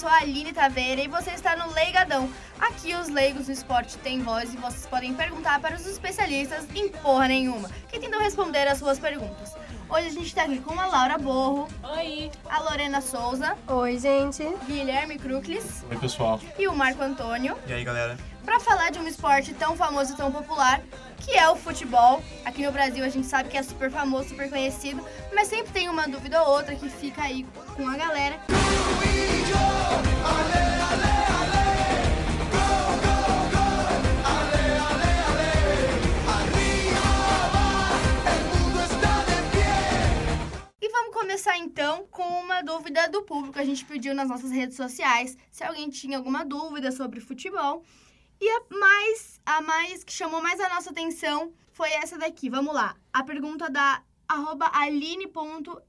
sou a Aline Taveira e você está no Leigadão. Aqui os leigos do esporte têm voz e vocês podem perguntar para os especialistas em porra nenhuma, que tentam responder as suas perguntas. Hoje a gente está aqui com a Laura Borro. Oi. A Lorena Souza. Oi, gente. Guilherme Cruclis. Oi, pessoal. E o Marco Antônio. E aí, galera? Para falar de um esporte tão famoso e tão popular, que é o futebol. Aqui no Brasil a gente sabe que é super famoso, super conhecido, mas sempre tem uma dúvida ou outra que fica aí com a galera. E começar então com uma dúvida do público. A gente pediu nas nossas redes sociais se alguém tinha alguma dúvida sobre futebol. E a mais, a mais que chamou mais a nossa atenção foi essa daqui. Vamos lá. A pergunta da aline.lrz.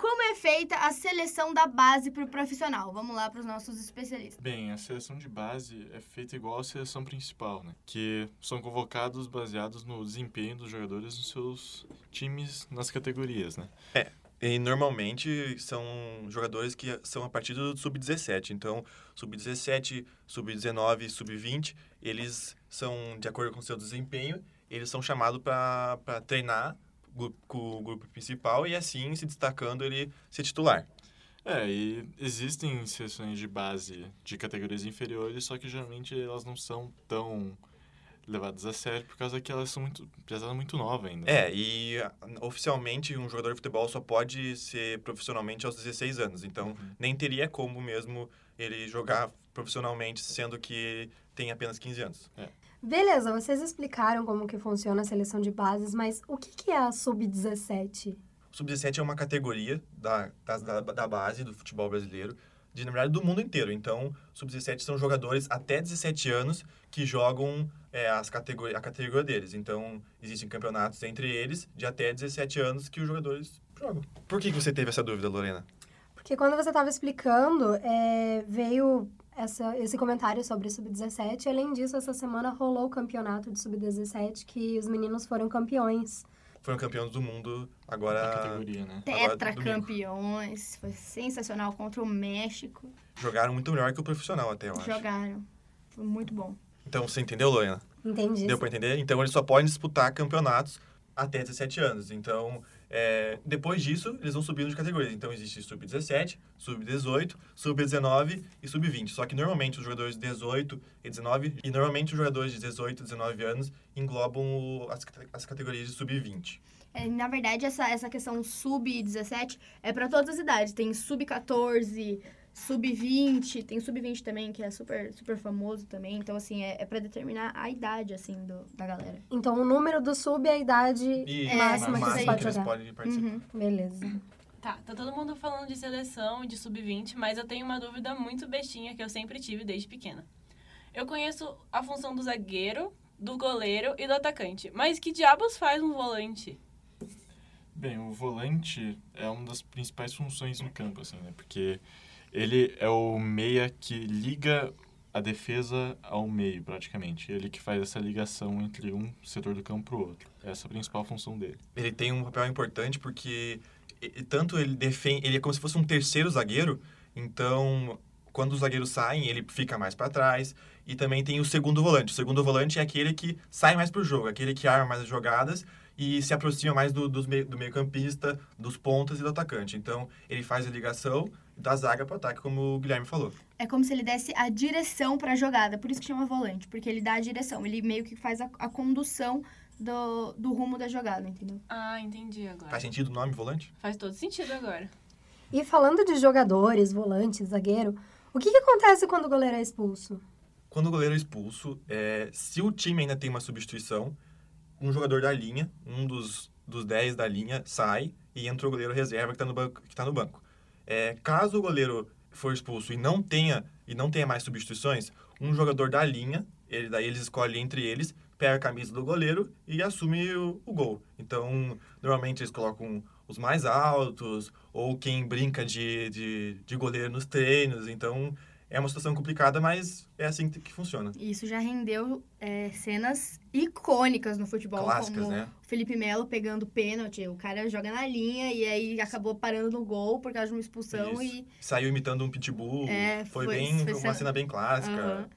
Como é feita a seleção da base para o profissional? Vamos lá para os nossos especialistas. Bem, a seleção de base é feita igual à seleção principal, né? Que são convocados baseados no desempenho dos jogadores nos seus times nas categorias, né? É, e normalmente são jogadores que são a partir do sub-17. Então, sub-17, sub-19, sub-20, eles são, de acordo com o seu desempenho, eles são chamados para treinar com o grupo principal e assim, se destacando, ele ser titular. É, e existem seleções de base de categorias inferiores, só que geralmente elas não são tão levadas a sério por causa que elas são muito, elas muito novas ainda. É, e oficialmente um jogador de futebol só pode ser profissionalmente aos 16 anos, então uhum. nem teria como mesmo ele jogar profissionalmente sendo que tem apenas 15 anos. É. Beleza, vocês explicaram como que funciona a seleção de bases, mas o que, que é a sub-17? Sub-17 é uma categoria da, da, da base do futebol brasileiro, de, na verdade, do mundo inteiro. Então, sub-17 são jogadores até 17 anos que jogam é, as categori a categoria deles. Então, existem campeonatos entre eles de até 17 anos que os jogadores jogam. Por que, que você teve essa dúvida, Lorena? Porque quando você estava explicando, é, veio essa, esse comentário sobre Sub-17. Além disso, essa semana rolou o campeonato de Sub-17, que os meninos foram campeões. Foram campeões do mundo agora. Na categoria, né? Tetracampeões. Foi sensacional contra o México. Jogaram muito melhor que o profissional, até, eu acho. Jogaram. Foi muito bom. Então, você entendeu, Lorena? Entendi. Deu para entender? Então, eles só podem disputar campeonatos até 17 anos. Então, é, depois disso, eles vão subindo de categorias. Então, existe sub-17, sub-18, sub-19 e sub-20. Só que, normalmente, os jogadores de 18 e 19, e normalmente os jogadores de 18 e 19 anos englobam o, as, as categorias de sub-20. É, na verdade, essa, essa questão sub-17 é para todas as idades. Tem sub-14, sub-20, tem sub-20 também, que é super, super famoso também. Então, assim, é, é para determinar a idade, assim, do, da galera. Então, o número do sub é a idade e máxima é, que você pode jogar. Podem participar. Uhum. Beleza. Tá, tá todo mundo falando de seleção e de sub-20, mas eu tenho uma dúvida muito bestinha que eu sempre tive desde pequena. Eu conheço a função do zagueiro, do goleiro e do atacante, mas que diabos faz um volante? Bem, o volante é uma das principais funções no campo, assim, né? Porque ele é o meia que liga a defesa ao meio, praticamente. Ele que faz essa ligação entre um setor do campo para o outro. Essa é a principal função dele. Ele tem um papel importante porque tanto ele defende, ele é como se fosse um terceiro zagueiro, então quando os zagueiros saem, ele fica mais para trás. E também tem o segundo volante. O segundo volante é aquele que sai mais para o jogo, aquele que arma mais as jogadas e se aproxima mais do, do, meio-campista, dos pontas e do atacante. Então, ele faz a ligação da zaga para o ataque, como o Guilherme falou. É como se ele desse a direção para a jogada, por isso que chama volante, porque ele dá a direção, ele meio que faz a, a condução do, do rumo da jogada, entendeu? Ah, entendi agora. Faz sentido o nome volante? Faz todo sentido agora. E falando de jogadores, volante, zagueiro, o que, que acontece quando o goleiro é expulso? Quando o goleiro é expulso, é, se o time ainda tem uma substituição, um jogador da linha, um dos, dos 10 da linha, sai e entra o goleiro reserva que está no banco. Que tá no banco. É, caso o goleiro for expulso e não tenha e não tenha mais substituições, um jogador da linha, ele, daí eles escolhem entre eles, pega a camisa do goleiro e assume o, o gol. Então, normalmente eles colocam os mais altos ou quem brinca de, de, de goleiro nos treinos. Então, É uma situação complicada, mas é assim que, que funciona. E isso já rendeu é, cenas icônicas no futebol, Clássicas, como né? Felipe Melo pegando pênalti, o cara joga na linha e aí acabou parando no gol por causa de uma expulsão Isso. e Saiu imitando um pitbull. É, foi, foi- bem foi uma cena- cena bem clássica. Aham.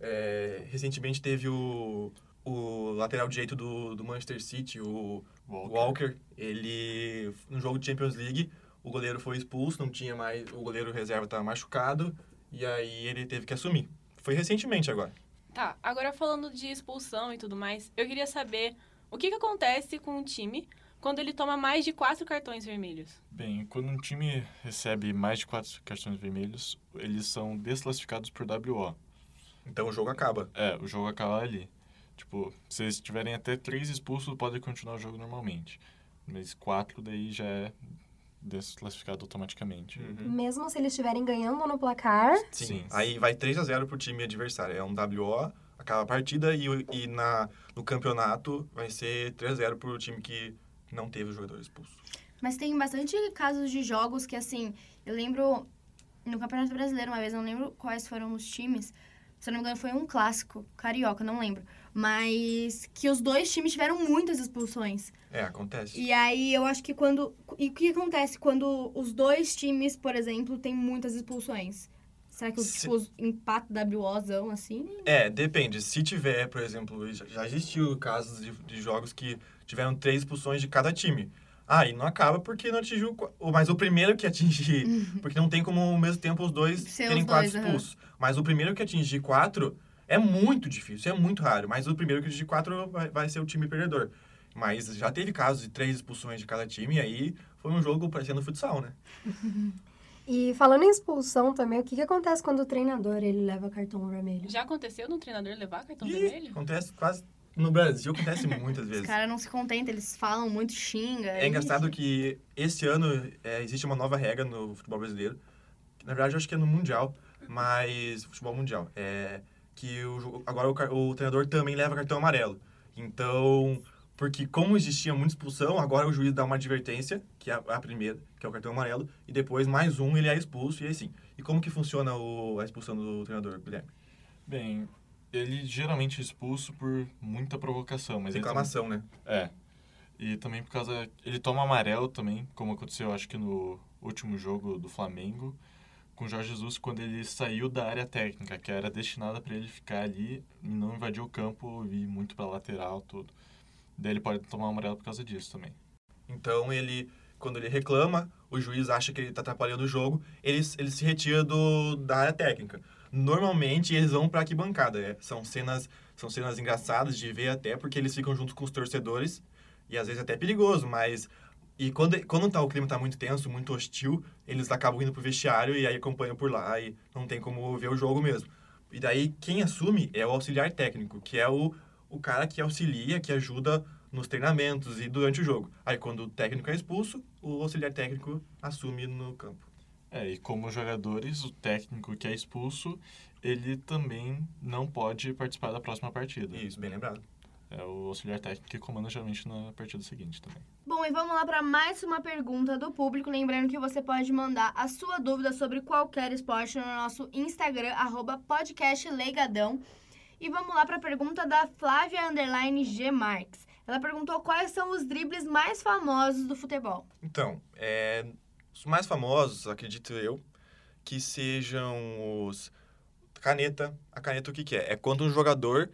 É, recentemente teve o, o lateral direito do, do Manchester City, o Walker. Walker. Ele, no jogo de Champions League, o goleiro foi expulso, não tinha mais. O goleiro reserva estava machucado, e aí ele teve que assumir. Foi recentemente agora. Tá, agora falando de expulsão e tudo mais, eu queria saber o que, que acontece com um time quando ele toma mais de quatro cartões vermelhos. Bem, quando um time recebe mais de quatro cartões vermelhos, eles são desclassificados por WO. Então o jogo acaba. É, o jogo acaba ali. Tipo, se eles tiverem até três expulsos, podem continuar o jogo normalmente. Mas quatro daí já é desclassificado automaticamente. Uhum. Mesmo se eles estiverem ganhando no placar, Sim. Sim. Aí vai 3 a 0 pro time adversário. É um WO, acaba a partida e, e na, no campeonato vai ser 3 a 0 pro time que não teve o jogador expulso. Mas tem bastante casos de jogos que, assim, eu lembro no Campeonato Brasileiro uma vez, não lembro quais foram os times. Se eu não me engano, foi um clássico, carioca, não lembro. Mas que os dois times tiveram muitas expulsões. É, acontece. E aí eu acho que quando. E o que acontece quando os dois times, por exemplo, têm muitas expulsões? Será que Se- tipo, os empate WOzão assim? É, depende. Se tiver, por exemplo, já existiu casos de, de jogos que tiveram três expulsões de cada time. Ah, e não acaba porque não atingiu. Mas o primeiro que atingir. porque não tem como ao mesmo tempo os dois Ser terem os quatro dois, aham. expulsos. Mas o primeiro que atingir quatro é muito difícil, é muito raro. Mas o primeiro que atingir quatro vai, vai ser o time perdedor. Mas já teve casos de três expulsões de cada time, e aí foi um jogo parecendo futsal, né? e falando em expulsão também, o que, que acontece quando o treinador ele leva cartão vermelho? Já aconteceu de um treinador levar cartão Ih, vermelho? acontece quase. No Brasil acontece muitas Os vezes. caras não se contentam, eles falam muito, xinga. É engraçado que esse ano é, existe uma nova regra no futebol brasileiro. que, Na verdade, eu acho que é no Mundial, mas futebol mundial. É que o, agora o, o treinador também leva cartão amarelo. Então, porque como existia muita expulsão, agora o juiz dá uma advertência, que é a, primeira, que é o cartão amarelo, e depois mais um ele é expulso e assim. E como que funciona o, a expulsão do treinador, Guilherme? Bem, ele geralmente é expulso por muita provocação, mas ele também- Reclamação, né? É. E também por causa. Ele toma amarelo também, como aconteceu, acho que no último jogo do Flamengo, com o Jorge Jesus, quando ele saiu da área técnica, que era destinada para ele ficar ali e não invadir o campo e ir muito para lateral, tudo. Daí ele pode tomar amarelo por causa disso também. Então ele, quando ele reclama, o juiz acha que ele está atrapalhando o jogo, ele, ele se retira do, da área técnica. Normalmente eles vão para arquibancada. É, são cenas são cenas engraçadas de ver até porque eles ficam junto com os torcedores e às vezes até é perigoso, mas e quando quando tá, o clima tá muito tenso, muito hostil, eles acabam indo pro vestiário e aí acompanham por lá e não tem como ver o jogo mesmo. E daí quem assume é o auxiliar técnico, que é o, o cara que auxilia, que ajuda nos treinamentos e durante o jogo. Aí quando o técnico é expulso, o auxiliar técnico assume no campo. É, e como jogadores, o técnico que é expulso, ele também não pode participar da próxima partida. Isso, bem lembrado. É o auxiliar técnico que comanda geralmente na partida seguinte também. Bom, e vamos lá para mais uma pergunta do público. Lembrando que você pode mandar a sua dúvida sobre qualquer esporte no nosso Instagram, arroba podcastleigadão. E vamos lá para a pergunta da Flávia Underline G. Marques. Ela perguntou quais são os dribles mais famosos do futebol. Então, é, os mais famosos, acredito eu, que sejam os caneta. A caneta o que, que é? É quando um jogador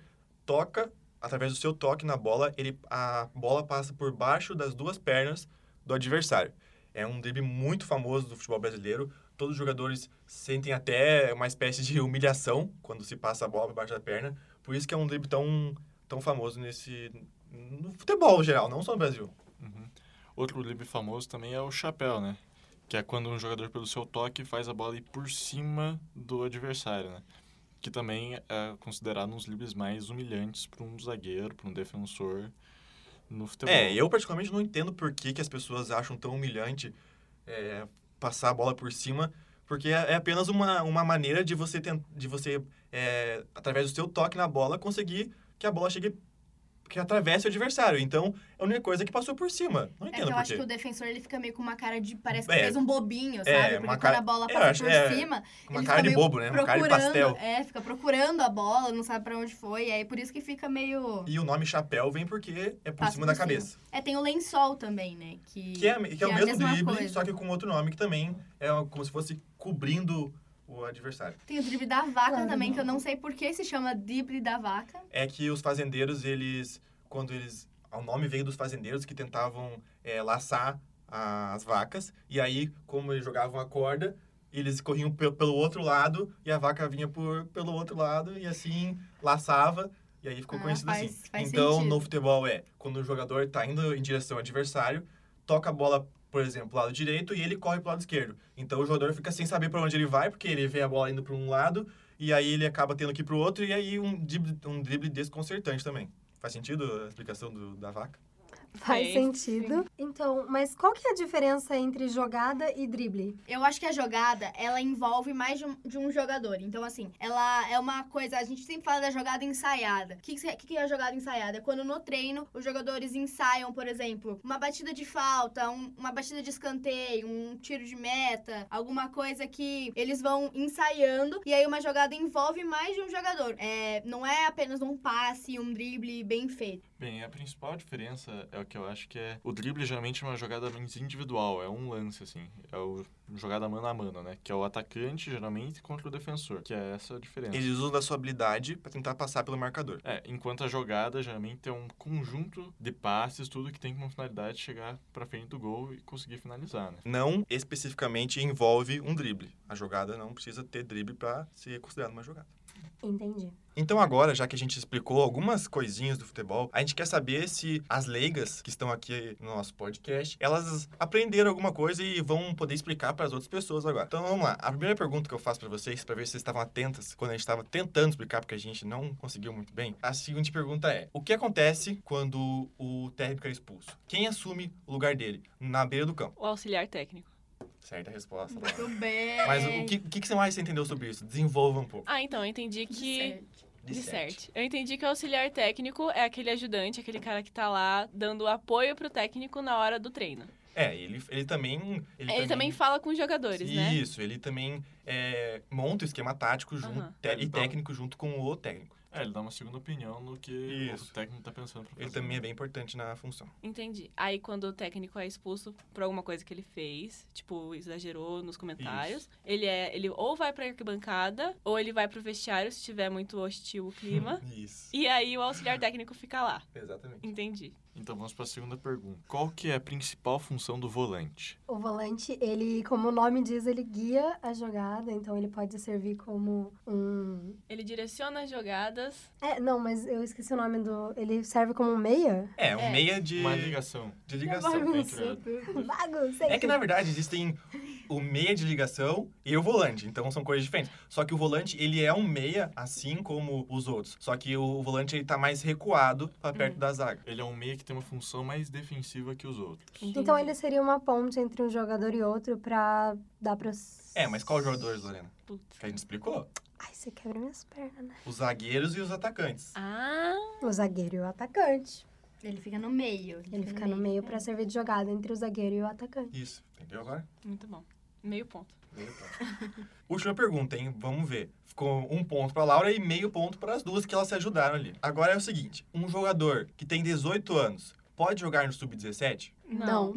toca, através do seu toque na bola, ele, a bola passa por baixo das duas pernas do adversário. É um drible muito famoso do futebol brasileiro. Todos os jogadores sentem até uma espécie de humilhação quando se passa a bola por baixo da perna. Por isso que é um drible tão, tão famoso nesse no futebol geral, não só no Brasil. Uhum. Outro drible famoso também é o chapéu, né? Que é quando um jogador, pelo seu toque, faz a bola ir por cima do adversário, né? Que também é considerado um dos dribles mais humilhantes para um zagueiro, para um defensor no futebol. É, eu particularmente não entendo por que, que as pessoas acham tão humilhante é, passar a bola por cima, porque é, é apenas uma, uma maneira de você, tent, de você é, através do seu toque na bola, conseguir que a bola chegue que atravessa o adversário. Então, é a única coisa que passou por cima. Não É que entendo eu por acho que o defensor ele fica meio com uma cara de. Parece que É. fez um bobinho, É, sabe? Porque uma quando cara- a bola passa acho- por é, cima. Uma ele cara de bobo, né? Uma cara de pastel. É, fica procurando a bola, não sabe pra onde foi. E aí por isso que fica meio. E o nome chapéu vem porque é por Passa cima por da cabeça. É, tem o lençol também, né? Que, Que é, que é o a mesmo drible, só que com outro nome que também é como se fosse cobrindo o adversário. Tem o drible da vaca Claro. também, que eu não sei por que se chama drible da vaca. É que os fazendeiros, eles, quando eles, o nome veio dos fazendeiros que tentavam é, laçar as vacas, e aí, como eles jogavam a corda, eles corriam pe- pelo outro lado, e a vaca vinha por, pelo outro lado, e assim, laçava, e aí ficou Ah, conhecido faz- assim. faz então, sentido. no futebol é, quando o jogador está indo em direção ao adversário, toca a bola, por exemplo, lado direito, e ele corre pro lado esquerdo. Então, o jogador fica sem saber para onde ele vai, porque ele vê a bola indo para um lado, e aí ele acaba tendo que ir pro outro, e aí um drible, um drible desconcertante também. Faz sentido a explicação do- da vaca? Faz Sim. sentido. Então, mas qual que é a diferença entre jogada e drible? Eu acho que a jogada, ela envolve mais de um, de um jogador. Então, assim, ela é uma coisa... A gente sempre fala da jogada ensaiada. O que, que, que é a jogada ensaiada? É quando no treino os jogadores ensaiam, por exemplo, uma batida de falta, um- uma batida de escanteio, um tiro de meta, alguma coisa que eles vão ensaiando. E aí uma jogada envolve mais de um jogador. É, não é apenas um passe, um drible bem feito. Bem, a principal diferença é o que eu acho que é. O drible geralmente é uma jogada mais individual, é um lance, assim. É o jogada mano a mano, né? Que é o atacante, geralmente, contra o defensor. Que é essa a diferença. Eles usam da sua habilidade para tentar passar pelo marcador. É, enquanto a jogada geralmente é um conjunto de passes, tudo que tem como finalidade chegar pra frente do gol e conseguir finalizar, né? Não especificamente envolve um drible. A jogada não precisa ter drible para ser considerada uma jogada. Entendi. Então agora, já que a gente explicou algumas coisinhas do futebol, a gente quer saber se as leigas que estão aqui no nosso podcast, elas aprenderam alguma coisa e vão poder explicar para as outras pessoas agora. Então vamos lá. A primeira pergunta que eu faço para vocês, para ver se vocês estavam atentas quando a gente estava tentando explicar, porque a gente não conseguiu muito bem. A seguinte pergunta é: o que acontece quando o técnico é expulso? Quem assume o lugar dele na beira do campo? O auxiliar técnico. Certa resposta. Laura. Muito bem. Mas o que, o que você mais entendeu sobre isso? Desenvolva um pouco. Ah, então, eu entendi que. Certo. Disserte. Eu entendi que o auxiliar técnico é aquele ajudante, aquele cara que tá lá dando apoio pro técnico na hora do treino. É, ele, ele também. Ele, também fala com os jogadores, né? Isso, ele também é, monta o esquema tático junto, te- e Então- técnico junto com o técnico. É, ele dá uma segunda opinião no que Isso. o técnico tá pensando pra fazer. Ele também é bem importante na função. Entendi. Aí quando o técnico é expulso por alguma coisa que ele fez, tipo, exagerou nos comentários, ele é. Ele ou vai pra arquibancada, ou ele vai pro vestiário se tiver muito hostil o clima. Isso. e aí o auxiliar técnico fica lá. Exatamente. Entendi. Então vamos pra segunda pergunta. Qual que é a principal função do volante? O volante, ele, como o nome diz, ele guia a jogada, então ele pode servir como um. Ele direciona as jogadas. É, não, mas eu esqueci o nome do. Ele serve como um meia? É, um É. meia de, Uma ligação. de ligação. Bagunça. entre- Bagunça. É que, na verdade, existem o meia de ligação e o volante. Então, são coisas diferentes. Só que o volante, ele é um meia, assim como os outros. Só que o volante, ele tá mais recuado pra perto da zaga. Ele é um meia que tem uma função mais defensiva que os outros. Então ele seria uma ponte entre um jogador e outro pra dar pra. É, mas qual jogadores, Lorena? Putz. Que a gente explicou? Ai, você quebra minhas pernas, né? Os zagueiros e os atacantes. Ah, O zagueiro e o atacante. Ele fica no meio. Ele fica no meio pra servir de jogada entre o zagueiro e o atacante. Isso, entendeu agora? muito bom. Meio ponto. Meio ponto. Última pergunta, hein? Vamos ver. Ficou um ponto pra Laura e meio ponto para as duas que elas se ajudaram ali. Agora é o seguinte: um jogador que tem 18 anos pode jogar no sub-17? Não.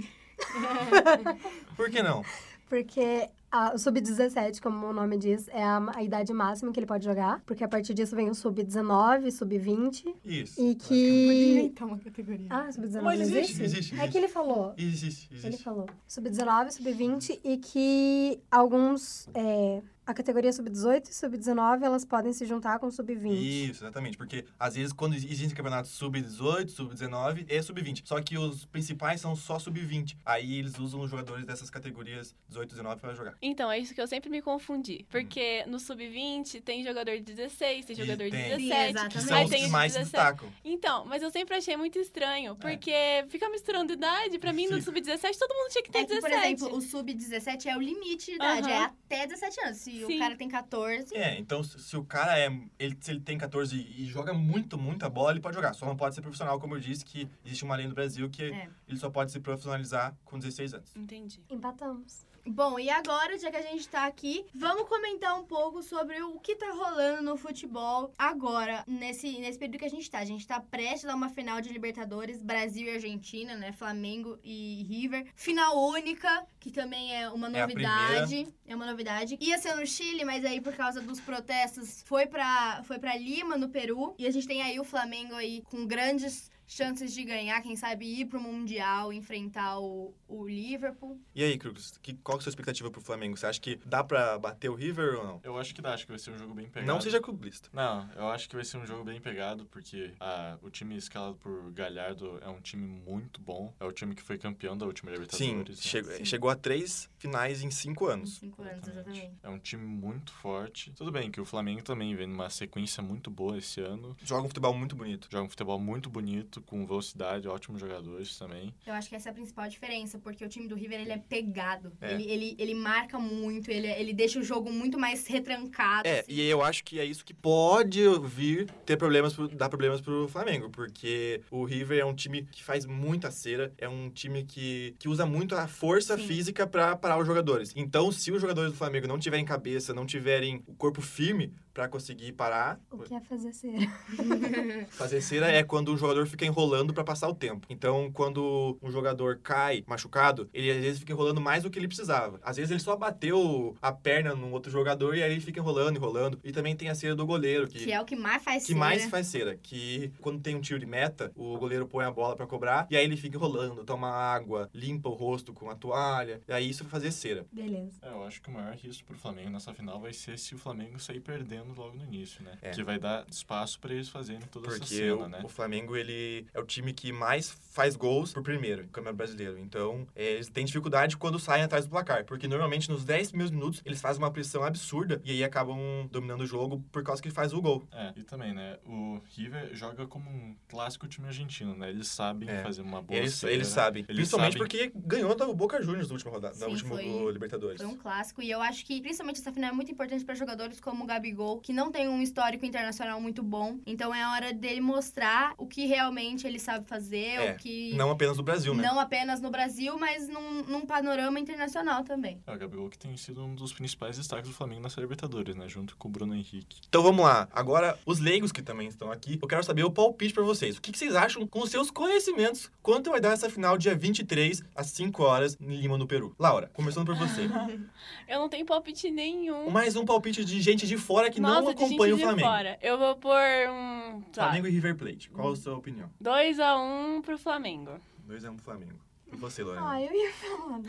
Por que não? Porque o sub-17, como o nome diz, é a, a idade máxima que ele pode jogar. Porque a partir disso vem o sub-19, sub-20. Isso. E Podia que. inventar uma categoria. Ah, sub-19 Mas existe, existe? existe, É que ele falou. Existe, Ele existe. falou. Sub-19, sub-20 e que alguns. é, a categoria sub-18 e sub-19 elas podem se juntar com sub-20. Isso, exatamente. Porque às vezes quando existem campeonatos sub-18, sub-19, é sub-20. Só que os principais são só sub-20. Aí eles usam os jogadores dessas categorias 18 e 19 para jogar. Então, é isso que eu sempre me confundi. Porque no sub-20 tem jogador de 16, tem E jogador de tem. Sim, 17. exatamente. Que são Aí os tem que mais se 17. destacam. Então, mas eu sempre achei muito estranho, porque fica misturando idade. Pra mim, no Fica. sub-17, todo mundo tinha que ter É que, 17. por exemplo, o sub-17 é o limite de idade, Aham. é até 17 anos. Se e Sim. o cara tem 14. É, então se se o cara é. Ele, se ele tem 14 e joga muito, muita bola, ele pode jogar. Só não pode ser profissional, como eu disse, que existe uma lei no Brasil que É. ele só pode se profissionalizar com 16 anos. Entendi. Empatamos. Bom, e agora, já que a gente tá aqui, vamos comentar um pouco sobre o que tá rolando no futebol agora, nesse, nesse período que a gente tá. A gente tá prestes a uma final de Libertadores, Brasil e Argentina, né? Flamengo e River. Final única, que também é uma É novidade. É, uma novidade. Ia ser no Chile, mas aí por causa dos protestos foi pra, foi pra Lima, no Peru. E a gente tem aí o Flamengo aí com grandes chances de ganhar, quem sabe ir pro Mundial, enfrentar o, o Liverpool. E aí, Cruz, que, qual que é a sua expectativa pro Flamengo? Você acha que dá pra bater o River ou não? Eu acho que dá, acho que vai ser um jogo bem pegado. Não seja clubista. Não, eu acho que vai ser um jogo bem pegado, porque ah, o time escalado por Galhardo é um time muito bom. É o time que foi campeão da última Sim, Libertadores. né? chegou, Sim. chegou a três finais em cinco anos. Cinco anos, exatamente. É um time muito forte. Tudo bem que o Flamengo também vem numa sequência muito boa esse ano. Joga um futebol muito bonito. Joga um futebol muito bonito, com velocidade, ótimos jogadores também. Eu acho que essa é a principal diferença, porque o time do River, ele é pegado. É. Ele, ele, ele marca muito, ele, ele deixa o jogo muito mais retrancado. É, assim. e eu acho que é isso que pode vir ter problemas, pro, dar problemas pro Flamengo, porque o River é um time que faz muita cera, é um time que, que usa muito a força Sim. física pra parar os jogadores. Então, se os jogadores do Flamengo não tiverem cabeça, não tiverem o corpo firme pra conseguir parar, O que é fazer cera? fazer cera é quando um jogador fica enrolando pra passar o tempo. Então, quando um jogador cai machucado, ele às vezes fica enrolando mais do que ele precisava. Às vezes ele só bateu a perna num outro jogador e aí ele fica enrolando, enrolando. E também tem a cera do goleiro, que Que é o que mais faz que cera. mais faz cera, que quando tem um tiro de meta, o goleiro põe a bola pra cobrar e aí ele fica enrolando, toma água, limpa o rosto com a toalha, e aí isso vai fazer cera. Beleza. É, eu acho que o maior risco pro Flamengo nessa final vai ser se o Flamengo sair perdendo logo no início, né? É. Que vai dar espaço pra eles fazerem toda essa Porque cena, o, né? o Flamengo, ele é o time que mais faz gols por primeiro, no Campeonato Brasileiro. Então, é, eles têm dificuldade quando saem atrás do placar. Porque normalmente nos 10 primeiros minutos eles fazem uma pressão absurda e aí acabam dominando o jogo por causa que faz o gol. É, e também, né? O River joga como um clássico time argentino, né? Eles sabem É. fazer uma boa Eles, cera. eles sabem. Eles Principalmente sabem- porque ganhou da Boca Juniors na última rodada, na Sim, última foi- do Libertadores. Foi um clássico. E eu acho que, principalmente, essa final é muito importante para jogadores como o Gabigol, que não tem um histórico internacional muito bom. Então é hora dele mostrar o que realmente ele sabe fazer, É, o que. Não apenas do Brasil, né? não apenas no Brasil, mas num, num panorama internacional também. É, o Gabigol que tem sido um dos principais destaques do Flamengo nessa Libertadores, né? Junto com o Bruno Henrique. Então vamos lá. Agora, os leigos que também estão aqui, eu quero saber o palpite pra vocês. O que, que vocês acham com os seus conhecimentos? Quanto vai dar essa final dia 23, às 5 horas, em Lima, no Peru? Laura, começando por você. Eu não tenho palpite nenhum. Mais um palpite de gente de fora que não de gente acompanha o Flamengo. fora. Eu vou pôr um. tá, Flamengo e River Plate. Qual a sua opinião? 2x1 pro Flamengo. 2 a 1 pro Flamengo. E você, Lorena? Ah, eu ia falar.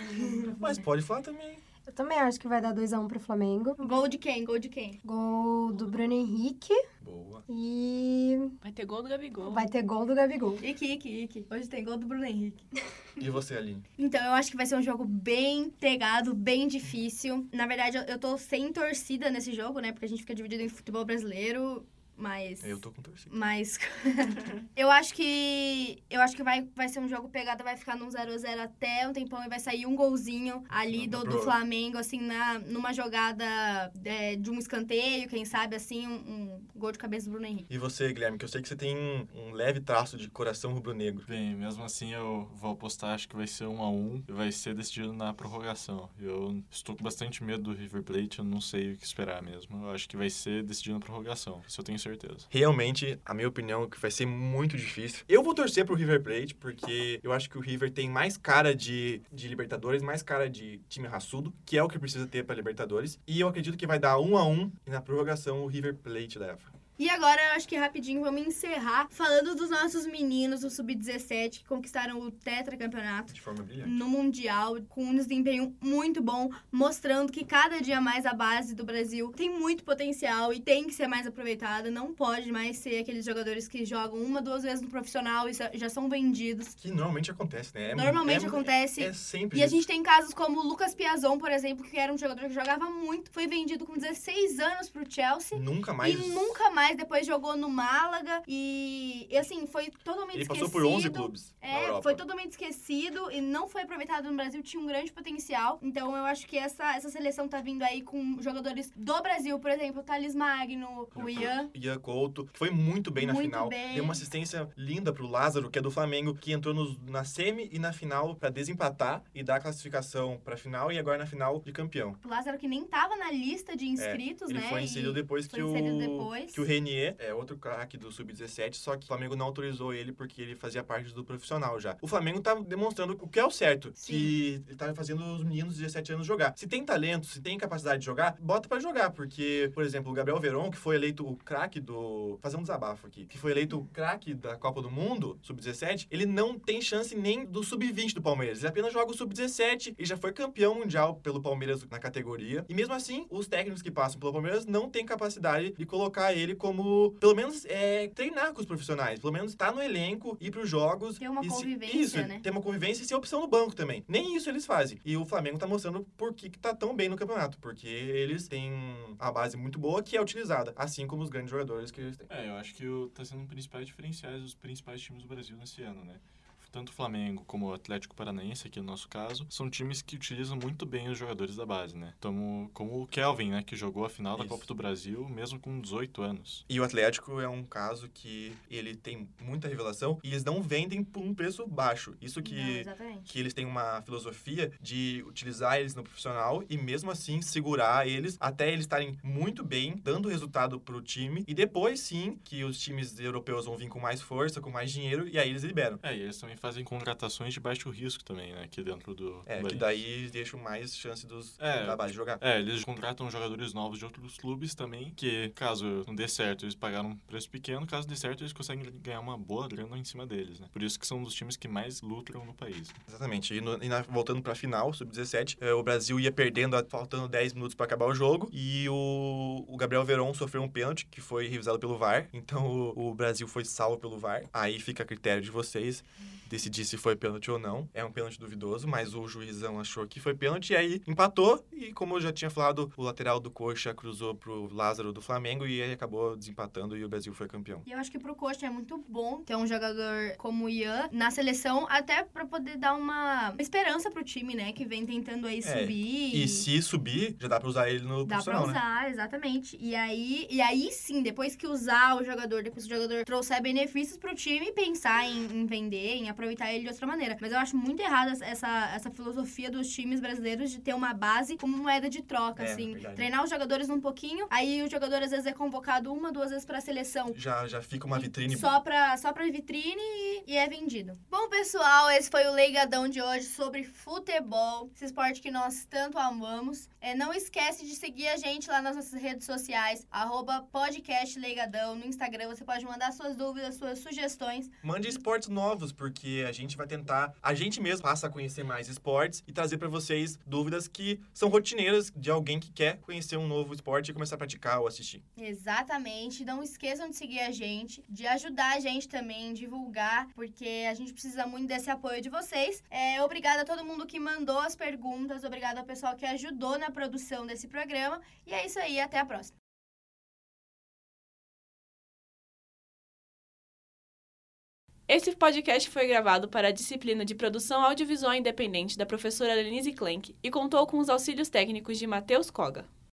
Mas pode falar também. Eu também acho que vai dar 2x1 pro Flamengo. Gol de quem? Gol de quem? Gol do Bruno Henrique Boa. e Vai ter gol do Gabigol. vai ter gol do Gabigol. Ike, Ike, Ike. Hoje tem gol do Bruno Henrique. E você, Aline? Então, eu acho que vai ser um jogo bem pegado, bem difícil. Na verdade, eu, eu tô sem torcida nesse jogo, né? Porque a gente fica dividido em futebol brasileiro, mas. Eu tô com torcida. Mas. eu acho que. Eu acho que vai, vai ser um jogo pegado, vai ficar num 0x0 até um tempão e vai sair um golzinho ali do, do Flamengo, assim, na, numa jogada é, de um escanteio, quem sabe, assim, um, um gol de cabeça do Bruno Henrique. E você, Guilherme, que eu sei que você tem um, leve traço de coração rubro-negro. Bem, mesmo assim eu vou apostar, acho que vai ser um a um e vai ser decidido na prorrogação. Eu estou com bastante medo do River Plate, eu não sei o que esperar mesmo. Eu acho que vai ser decidido na prorrogação, isso eu tenho certeza. Realmente, a minha opinião é que vai ser muito difícil. Eu vou torcer pro River Plate, porque eu acho que o River tem mais cara de, de Libertadores, mais cara de time raçudo, que é o que precisa ter pra Libertadores. E eu acredito que vai dar um a um e na prorrogação o River Plate leva. E agora, eu acho que rapidinho vamos encerrar falando dos nossos meninos do Sub-17 que conquistaram o tetracampeonato. No Mundial, com um desempenho muito bom, mostrando que cada dia mais a base do Brasil tem muito potencial e tem que ser mais aproveitada. Não pode mais ser aqueles jogadores que jogam uma, duas vezes no profissional e já- são vendidos. Que normalmente acontece, né? É- Normalmente é- acontece. É sempre E a isso. gente tem casos como o Lucas Piazon, por exemplo, que era um jogador que jogava muito, foi vendido com 16 anos pro Chelsea Nunca mais... e nunca mais mais, depois jogou no Málaga e, e, assim, foi totalmente Ele esquecido. passou por 11 clubes na É, foi totalmente esquecido e não foi aproveitado no Brasil, tinha um grande potencial. Então eu acho que essa, essa seleção tá vindo aí com jogadores do Brasil, por exemplo, o Thales Magno, o Ian. Ian Couto, que foi muito bem na Muito final. bem. Deu uma assistência linda pro Lázaro, que é do Flamengo, que entrou nos- na semi e na final pra desempatar e dar a classificação pra final e agora na final de campeão. O Lázaro que nem tava na lista de inscritos, Ele né? foi e inserido depois foi que inserido o depois. que o Renier é outro craque do sub-17, só que o Flamengo não autorizou ele porque ele fazia parte do profissional já. O Flamengo tá demonstrando o que é o certo, Sim. que ele tá fazendo os meninos de 17 anos jogar. Se tem talento, se tem capacidade de jogar, bota pra jogar, porque, por exemplo, o Gabriel Veron, que foi eleito o craque do, fazer um desabafo aqui, que foi eleito o craque da Copa do Mundo, sub-17, ele não tem chance nem do sub-20 do Palmeiras. Ele apenas joga o sub-17 e já foi campeão mundial pelo Palmeiras na categoria. E mesmo assim, os técnicos que passam pelo Palmeiras não têm capacidade de colocar ele como, pelo menos, é, treinar com os profissionais. Pelo menos estar no elenco, ir pros jogos. Ter uma e se- convivência, isso, né? ter uma convivência e ser opção no banco também. Nem isso eles fazem. E o Flamengo tá mostrando por que, que tá tão bem no campeonato. Porque eles têm a base muito boa que é utilizada. Assim como os grandes jogadores que eles têm. É, eu acho que o, tá sendo um dos principais diferenciais dos principais times do Brasil nesse ano, né? Tanto o Flamengo como o Atlético Paranaense, aqui no nosso caso, são times que utilizam muito bem os jogadores da base, né? Então, como o Kelvin, né, que jogou a final da Isso. Copa do Brasil, mesmo com 18 anos. E o Atlético é um caso que ele tem muita revelação e eles não vendem por um preço baixo. Isso Não, que exatamente. que eles têm uma filosofia de utilizar eles no profissional e mesmo assim segurar eles até eles estarem muito bem, dando resultado pro time e depois sim que os times europeus vão vir com mais força, com mais dinheiro e aí eles liberam. É, e eles também fazem contratações de baixo risco também, né, aqui dentro do... É, do que daí deixam mais chance dos É. da base jogar. É, eles contratam jogadores novos de outros clubes também, que caso não dê certo, eles pagaram um preço pequeno, caso dê certo, eles conseguem ganhar uma boa grana em cima deles, né? Por isso que são um dos times que mais lucram no país. né? Exatamente. E, no- e na- voltando pra final, sub-17, é, o Brasil ia perdendo, faltando 10 minutos pra acabar o jogo. E o, o Gabriel Veron sofreu um pênalti que foi revisado pelo VAR. Então o, o Brasil foi salvo pelo VAR. Aí fica a critério de vocês decidir se foi pênalti ou não. É um pênalti duvidoso, mas o juizão achou que foi pênalti. E aí empatou. E como eu já tinha falado, o lateral do Coxa cruzou pro Lázaro do Flamengo. E aí acabou desempatando e o Brasil foi campeão. E eu acho que pro Coxa é muito bom ter um jogador como o Ian na seleção, até pra poder dar uma esperança pro time, né? Que vem tentando aí É, subir. E se subir, já dá pra usar ele no Dá pra profissional, né? usar, exatamente. E aí, e aí sim, depois que usar o jogador, depois que o jogador trouxer benefícios pro time, pensar em, em vender, em aproveitar ele de outra maneira. Mas eu acho muito errada essa, essa filosofia dos times brasileiros de ter uma base como moeda de troca, É, assim. verdade. Treinar os jogadores um pouquinho, aí o jogador às vezes é convocado uma, duas vezes pra seleção. Já, já fica uma vitrine Só pra, só pra vitrine e, e é vendido. Bom, pessoal, esse foi o Leigadão de hoje sobre futebol, esse esporte que nós tanto amamos. É, não esquece de seguir a gente lá nas nossas redes sociais, arroba podcast Leigadão. No Instagram você pode mandar suas dúvidas, suas sugestões. Mande esportes novos, porque a gente vai tentar, a gente mesmo passa a conhecer mais esportes e trazer pra vocês dúvidas que são rotineiras de alguém que quer conhecer um novo esporte e começar a praticar ou assistir. Exatamente. Não esqueçam de seguir a gente, de ajudar a gente também, divulgar, porque a gente precisa muito desse apoio de vocês. É, obrigada a todo mundo que mandou as perguntas, obrigada ao pessoal que ajudou na produção desse programa. E é isso aí, até a próxima. Esse podcast foi gravado para a disciplina de Produção Audiovisual Independente da professora Denise Klenk e contou com os auxílios técnicos de Matheus Koga.